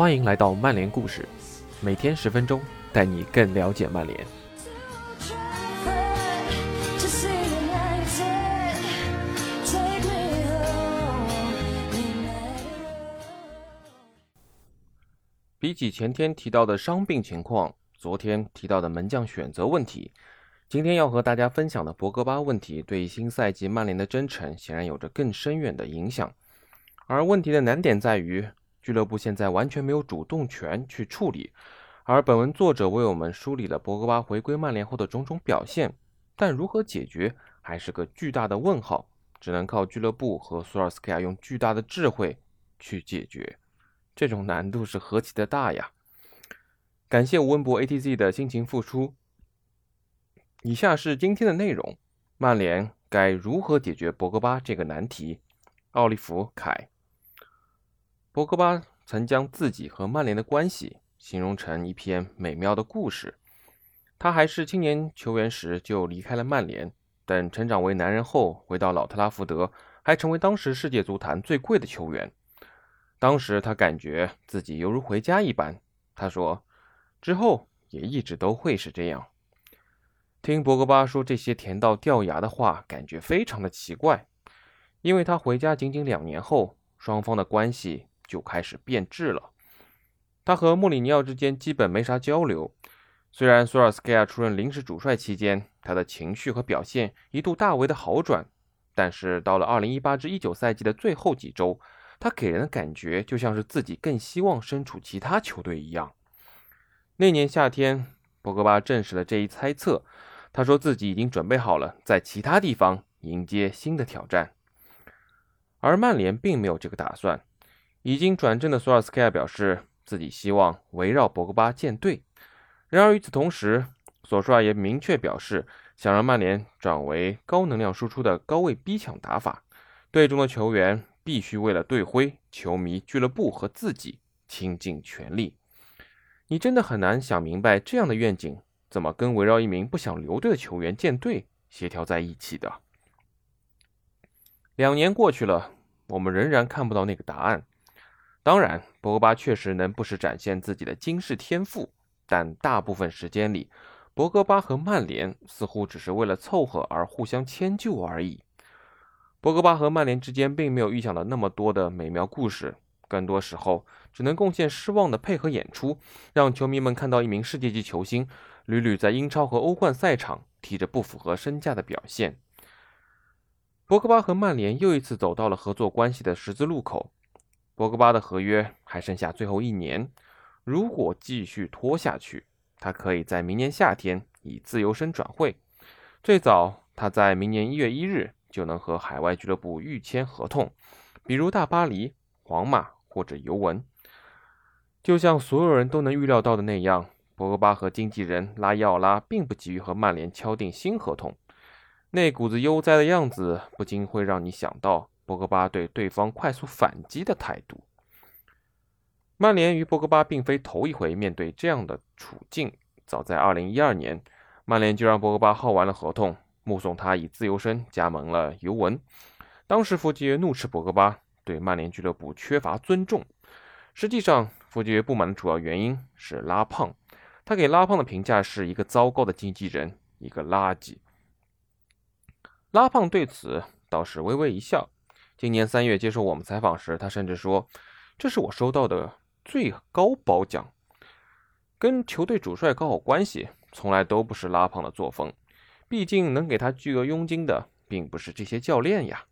欢迎来到曼联故事，每天十分钟，带你更了解曼联。比起前天提到的伤病情况，昨天提到的门将选择问题，今天要和大家分享的博格巴问题，对新赛季曼联的征程显然有着更深远的影响。而问题的难点在于，俱乐部现在完全没有主动权去处理。而本文作者为我们梳理了博格巴回归曼联后的种种表现，但如何解决还是个巨大的问号，只能靠俱乐部和索尔斯克亚用巨大的智慧去解决。这种难度是何其的大呀！感谢吴文博 ATZ 的辛勤付出。以下是今天的内容：曼联该如何解决博格巴这个难题？奥利弗凯。博格巴曾将自己和曼联的关系形容成一篇美妙的故事。他还是青年球员时就离开了曼联，等成长为男人后回到老特拉福德，还成为当时世界足坛最贵的球员。当时他感觉自己犹如回家一般。他说：“之后也一直都会是这样。”听博格巴说这些甜到掉牙的话，感觉非常的奇怪，因为他回家仅仅两年后，双方的关系。就开始变质了。他和穆里尼奥之间基本没啥交流。虽然索尔斯克亚出任临时主帅期间，他的情绪和表现一度大为的好转，但是到了2018至19赛季的最后几周，他给人的感觉就像是自己更希望身处其他球队一样。那年夏天，博格巴证实了这一猜测。他说自己已经准备好了在其他地方迎接新的挑战，而曼联并没有这个打算。已经转正的索尔斯克亚表示，自己希望围绕博格巴建队。然而与此同时，索帅也明确表示，想让曼联转为高能量输出的高位逼抢打法。队中的球员必须为了队徽、球迷、俱乐部和自己倾尽全力。你真的很难想明白，这样的愿景怎么跟围绕一名不想留队的球员建队协调在一起的？两年过去了，我们仍然看不到那个答案。当然，博格巴确实能不时展现自己的惊世天赋，但大部分时间里，博格巴和曼联似乎只是为了凑合而互相迁就而已。博格巴和曼联之间并没有预想的那么多的美妙故事，更多时候只能贡献失望的配合演出，让球迷们看到一名世界级球星屡屡在英超和欧冠赛场踢着不符合身价的表现。博格巴和曼联又一次走到了合作关系的十字路口。博格巴的合约还剩下最后一年，如果继续拖下去，他可以在明年夏天以自由身转会，最早他在明年一月一日就能和海外俱乐部预签合同，比如大巴黎、皇马或者尤文。就像所有人都能预料到的那样，博格巴和经纪人拉伊奥拉并不急于和曼联敲定新合同，那股子悠哉的样子不禁会让你想到。博格巴对对方快速反击的态度。曼联与博格巴并非头一回面对这样的处境。早在2012年，曼联就让博格巴耗完了合同，目送他以自由身加盟了尤文。当时福吉约怒斥博格巴对曼联俱乐部缺乏尊重。实际上，福吉约不满的主要原因是拉胖。他给拉胖的评价是一个糟糕的经纪人，一个垃圾。拉胖对此倒是微微一笑。今年三月接受我们采访时，他甚至说：“这是我收到的最高褒奖。”跟球队主帅搞好关系，从来都不是拉胖的作风。毕竟能给他巨额佣金的，并不是这些教练呀。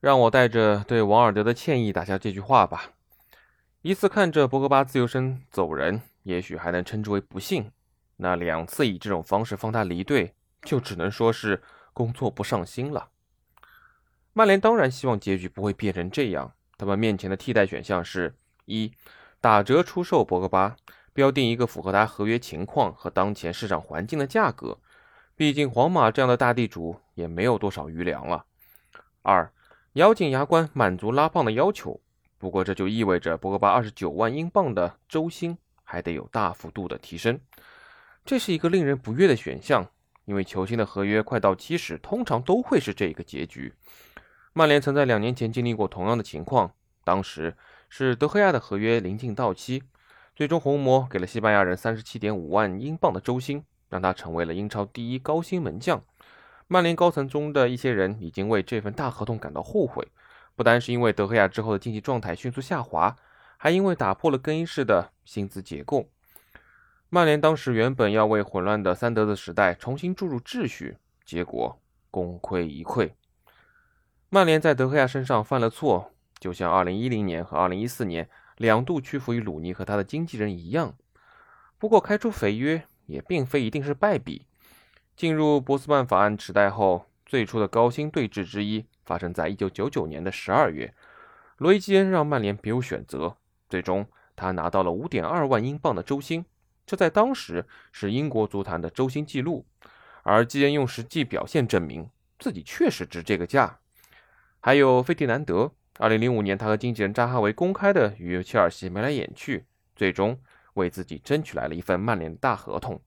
让我带着对王尔德的歉意打下这句话吧。一次看着博格巴自由身走人，也许还能称之为不幸。那两次以这种方式放他离队，就只能说是工作不上心了。曼联当然希望结局不会变成这样。他们面前的替代选项是：一、打折出售博格巴，标定一个符合他合约情况和当前市场环境的价格。毕竟皇马这样的大地主也没有多少余粮了。二、咬紧牙关满足拉胖的要求，不过这就意味着博格巴二十九万英镑的周薪还得有大幅度的提升。这是一个令人不悦的选项，因为球星的合约快到期时，通常都会是这个结局。曼联曾在两年前经历过同样的情况，当时是德赫亚的合约临近到期，最终红魔给了西班牙人三十七点五万英镑的周薪，让他成为了英超第一高薪门将。曼联高层中的一些人已经为这份大合同感到后悔，不单是因为德赫亚之后的竞技状态迅速下滑，还因为打破了更衣室的薪资结构。曼联当时原本要为混乱的三德子时代重新注入秩序，结果功亏一篑。曼联在德赫亚身上犯了错，就像2010年和2014年两度屈服于鲁尼和他的经纪人一样。不过，开出肥约也并非一定是败笔。进入波斯曼法案时代后，最初的高薪对峙之一发生在1999年的12月。罗伊基恩让曼联别无选择，最终他拿到了5.2万英镑的周薪。这在当时是英国足坛的周薪记录，而基恩用实际表现证明自己确实值这个价。还有费迪南德，2005年他和经纪人扎哈维公开的与切尔西眉来眼去，最终为自己争取来了一份曼联大合同。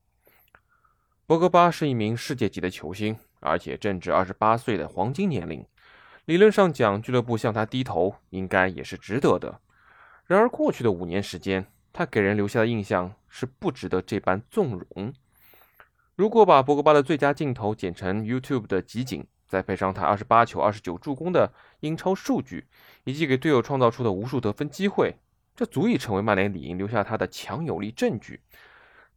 博格巴是一名世界级的球星，而且正值28岁的黄金年龄，理论上讲，俱乐部向他低头应该也是值得的。然而，过去的五年时间，他给人留下的印象是不值得这般纵容。如果把博格巴的最佳镜头剪成 YouTube 的集锦，再配上他二十八球、二十九助攻的英超数据，以及给队友创造出的无数得分机会，这足以成为曼联理应留下他的强有力证据。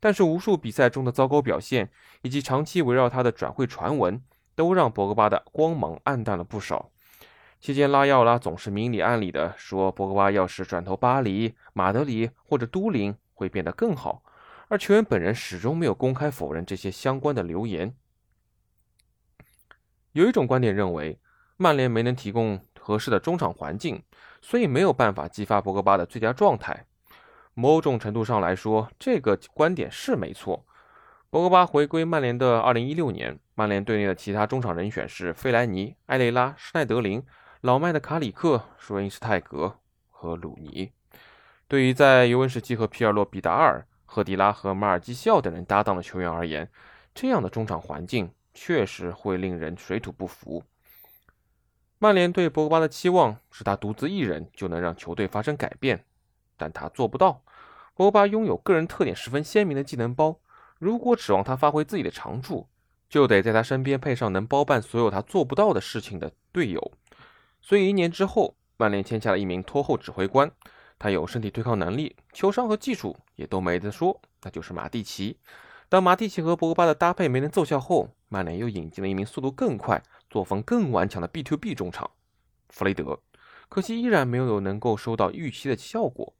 但是，无数比赛中的糟糕表现，以及长期围绕他的转会传闻，都让博格巴的光芒暗淡了不少。期间，拉奥拉总是明里暗里的说，博格巴要是转投巴黎、马德里或者都灵，会变得更好。而球员本人始终没有公开否认这些相关的流言。有一种观点认为，曼联没能提供合适的中场环境，所以没有办法激发博格巴的最佳状态。某种程度上来说，这个观点是没错。博格巴回归曼联的2016年，曼联队内的其他中场人选是费莱尼、埃雷拉、施耐德林。老迈的卡里克、舒因斯泰格和鲁尼，对于在尤文时期和皮尔洛、比达尔、赫迪拉和马尔基西奥等人搭档的球员而言，这样的中场环境确实会令人水土不服。曼联对博格巴的期望是他独自一人就能让球队发生改变，但他做不到。博格巴拥有个人特点十分鲜明的技能包，如果指望他发挥自己的长处，就得在他身边配上能包办所有他做不到的事情的队友。所以一年之后，曼联签下了一名拖后指挥官，他有身体对抗能力，球商和技术也都没得说，那就是马蒂奇。当马蒂奇和博格巴的搭配没能奏效后，曼联又引进了一名速度更快、作风更顽强的 B to B 中场弗雷德，可惜依然没有能够收到预期的效果。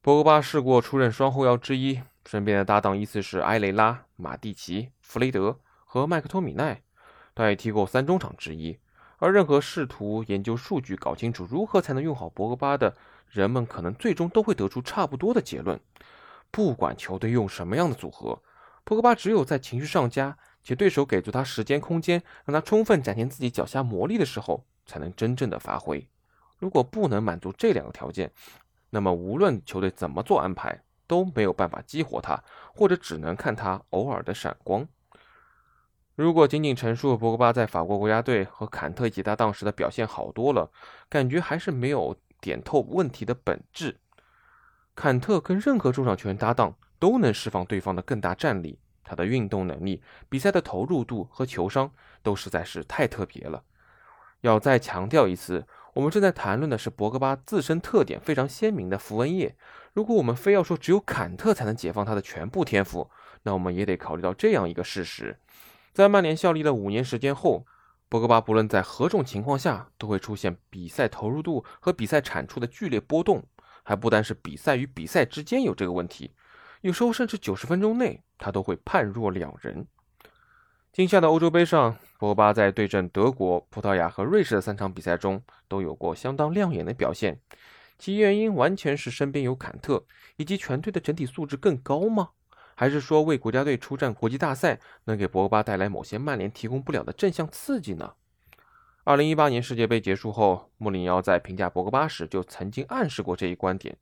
博格巴试过出任双后腰之一，身边的搭档依次是埃雷拉、马蒂奇、弗雷德和麦克托米奈，他也踢过三中场之一。而任何试图研究数据、搞清楚如何才能用好博格巴的人们，可能最终都会得出差不多的结论：不管球队用什么样的组合，博格巴只有在情绪上佳且对手给足他时间空间，让他充分展现自己脚下魔力的时候，才能真正的发挥。如果不能满足这两个条件，那么无论球队怎么做安排，都没有办法激活他，或者只能看他偶尔的闪光。如果仅仅陈述博格巴在法国国家队和坎特一起搭档时的表现好多了，感觉还是没有点透问题的本质。坎特跟任何中场球员搭档都能释放对方的更大战力，他的运动能力、比赛的投入度和球商都实在是太特别了。要再强调一次，我们正在谈论的是博格巴自身特点非常鲜明的符文页。如果我们非要说只有坎特才能解放他的全部天赋，那我们也得考虑到这样一个事实。在曼联效力了五年时间后，博格巴不论在何种情况下都会出现比赛投入度和比赛产出的剧烈波动，还不单是比赛与比赛之间有这个问题，有时候甚至九十分钟内他都会判若两人。今夏的欧洲杯上，博格巴在对阵德国、葡萄牙和瑞士的三场比赛中都有过相当亮眼的表现，其原因完全是身边有坎特，以及全队的整体素质更高吗？还是说为国家队出战国际大赛能给博格巴带来某些曼联提供不了的正向刺激呢？二零一八年世界杯结束后，穆里尼奥在评价博格巴时就曾经暗示过这一观点：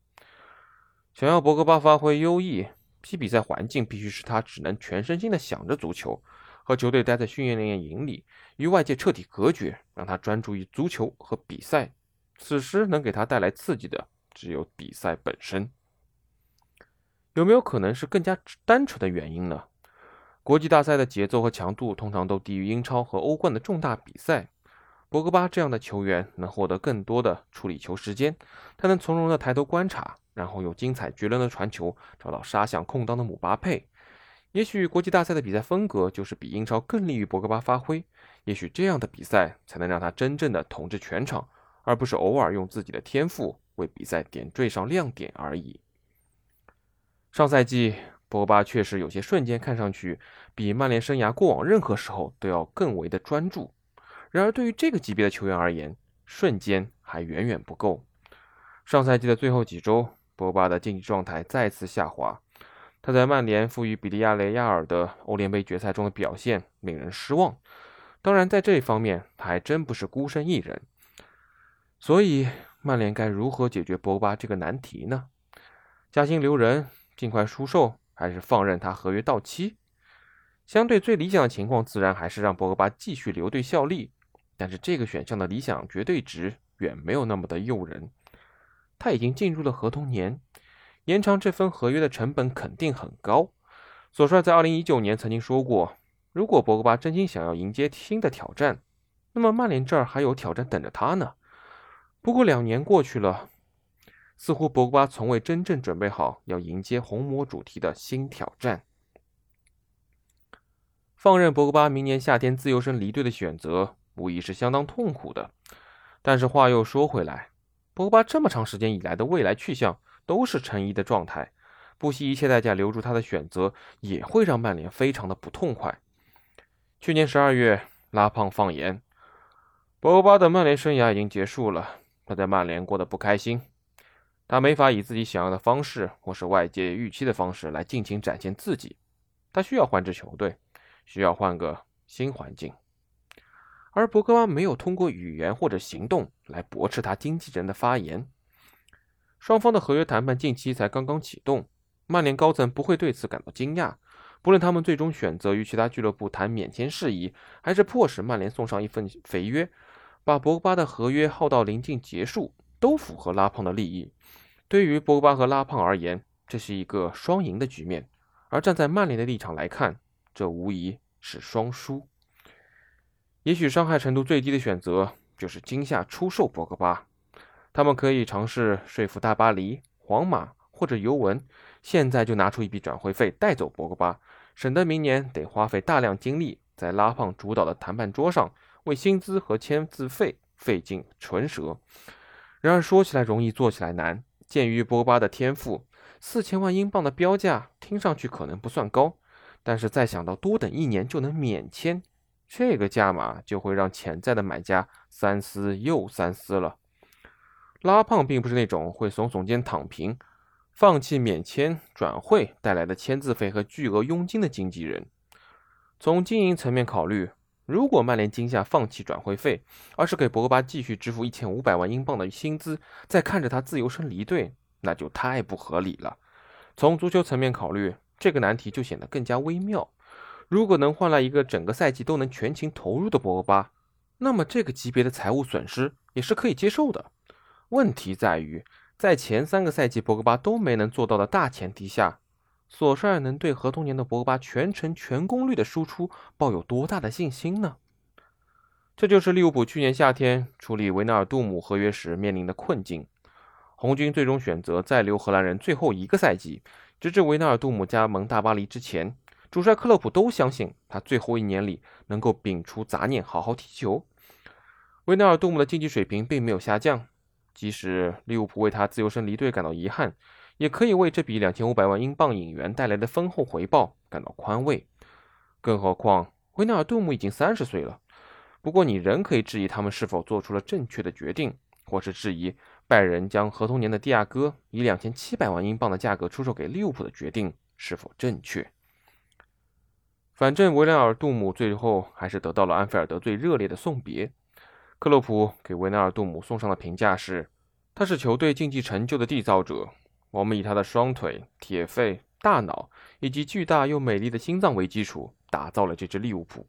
想要博格巴发挥优异，其比赛环境必须使他只能全身心的想着足球，和球队待在训练营里，与外界彻底隔绝，让他专注于足球和比赛。此时能给他带来刺激的只有比赛本身。有没有可能是更加单纯的原因呢？国际大赛的节奏和强度通常都低于英超和欧冠的重大比赛。博格巴这样的球员能获得更多的处理球时间，他能从容的抬头观察，然后用精彩绝伦的传球找到杀向空当的姆巴佩。也许国际大赛的比赛风格就是比英超更利于博格巴发挥，也许这样的比赛才能让他真正的统治全场，而不是偶尔用自己的天赋为比赛点缀上亮点而已。上赛季，博格巴确实有些瞬间看上去比曼联生涯过往任何时候都要更为的专注。然而，对于这个级别的球员而言，瞬间还远远不够。上赛季的最后几周，博巴的竞技状态再次下滑。他在曼联负于比利亚雷亚尔的欧联杯决赛中的表现令人失望。当然，在这一方面，他还真不是孤身一人。所以，曼联该如何解决博巴这个难题呢？加薪留人，尽快出售，还是放任他合约到期？相对最理想的情况，自然还是让博格巴继续留队效力。但是这个选项的理想绝对值远没有那么的诱人。他已经进入了合同年，延长这份合约的成本肯定很高。索帅在二零一九年曾经说过，如果博格巴真心想要迎接新的挑战，那么曼联这儿还有挑战等着他呢。不过两年过去了，似乎博格巴从未真正准备好要迎接红魔主题的新挑战。放任博格巴明年夏天自由身离队的选择。无疑是相当痛苦的，但是话又说回来，博格巴这么长时间以来的未来去向都是成疑的状态，不惜一切代价留住他的选择，也会让曼联非常的不痛快。去年十二月，拉胖放言，博巴的曼联生涯已经结束了，他在曼联过得不开心，他没法以自己想要的方式或是外界预期的方式来尽情展现自己，他需要换支球队，需要换个新环境。而博格巴没有通过语言或者行动来驳斥他经纪人的发言。双方的合约谈判近期才刚刚启动，曼联高层不会对此感到惊讶。不论他们最终选择与其他俱乐部谈免签事宜，还是迫使曼联送上一份肥约，把博格巴的合约耗到临近结束，都符合拉胖的利益。对于博格巴和拉胖而言，这是一个双赢的局面。而站在曼联的立场来看，这无疑是双输。也许伤害程度最低的选择就是今夏出售博格巴，他们可以尝试说服大巴黎、皇马或者尤文，现在就拿出一笔转会费带走博格巴，省得明年得花费大量精力在拉胖主导的谈判桌上为薪资和签字费费尽唇舌。然而说起来容易，做起来难。鉴于博格巴的天赋，四千万英镑的标价听上去可能不算高，但是再想到多等一年就能免签。这个价码就会让潜在的买家三思又三思了。拉胖并不是那种会耸耸肩躺平、放弃免签转会带来的签字费和巨额佣金的经纪人。从经营层面考虑，如果曼联今夏放弃转会费，而是给博格巴继续支付一千五百万英镑的薪资，再看着他自由身离队，那就太不合理了。从足球层面考虑，这个难题就显得更加微妙。如果能换来一个整个赛季都能全情投入的博格巴，那么这个级别的财务损失也是可以接受的。问题在于，在前三个赛季博格巴都没能做到的大前提下，索帅能对合同年的博格巴全程全功率的输出抱有多大的信心呢？这就是利物浦去年夏天处理维纳尔杜姆合约时面临的困境。红军最终选择再留荷兰人最后一个赛季，直至维纳尔杜姆加盟大巴黎之前。主帅克洛普都相信他最后一年里能够摒除杂念，好好踢球。维纳尔杜姆的竞技水平并没有下降，即使利物浦为他自由身离队感到遗憾，也可以为这笔两千五百万英镑引援带来的丰厚回报感到宽慰。更何况维纳尔杜姆已经三十岁了。不过，你仍可以质疑他们是否做出了正确的决定，或是质疑拜仁将合同年的蒂亚戈以两千七百万英镑的价格出售给利物浦的决定是否正确。反正维纳尔杜姆最后还是得到了安菲尔德最热烈的送别。克洛普给维纳尔杜姆送上的评价是：他是球队竞技成就的缔造者。我们以他的双腿、铁肺、大脑以及巨大又美丽的心脏为基础，打造了这支利物浦。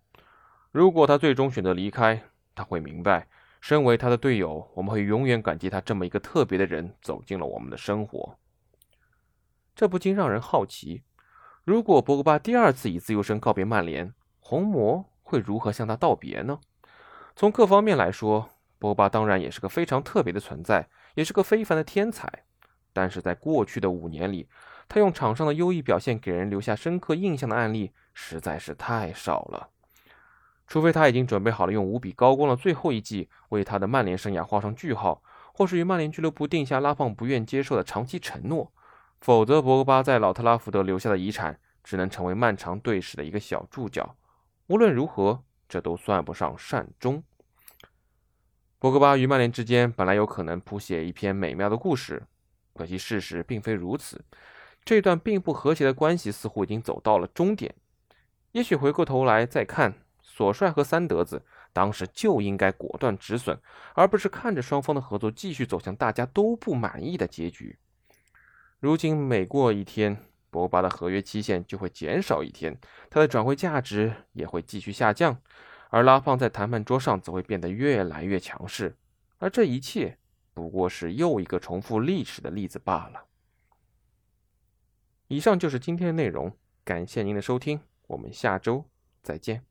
如果他最终选择离开，他会明白，身为他的队友，我们会永远感激他这么一个特别的人走进了我们的生活。这不禁让人好奇：如果博格巴第二次以自由身告别曼联，红魔会如何向他道别呢？从各方面来说，博格巴当然也是个非常特别的存在，也是个非凡的天才。但是在过去的五年里，他用场上的优异表现给人留下深刻印象的案例实在是太少了。除非他已经准备好了用无比高光的最后一季为他的曼联生涯画上句号，或是与曼联俱乐部定下拉胖不愿接受的长期承诺，否则博格巴在老特拉福德留下的遗产只能成为漫长队史的一个小注脚。无论如何，这都算不上善终。博格巴与曼联之间本来有可能谱写一篇美妙的故事，可惜事实并非如此。这段并不和谐的关系似乎已经走到了终点。也许回过头来再看。索帅和三德子当时就应该果断止损，而不是看着双方的合作继续走向大家都不满意的结局。如今每过一天，博巴的合约期限就会减少一天，他的转会价值也会继续下降，而拉胖在谈判桌上则会变得越来越强势。而这一切不过是又一个重复历史的例子罢了。以上就是今天的内容，感谢您的收听，我们下周再见。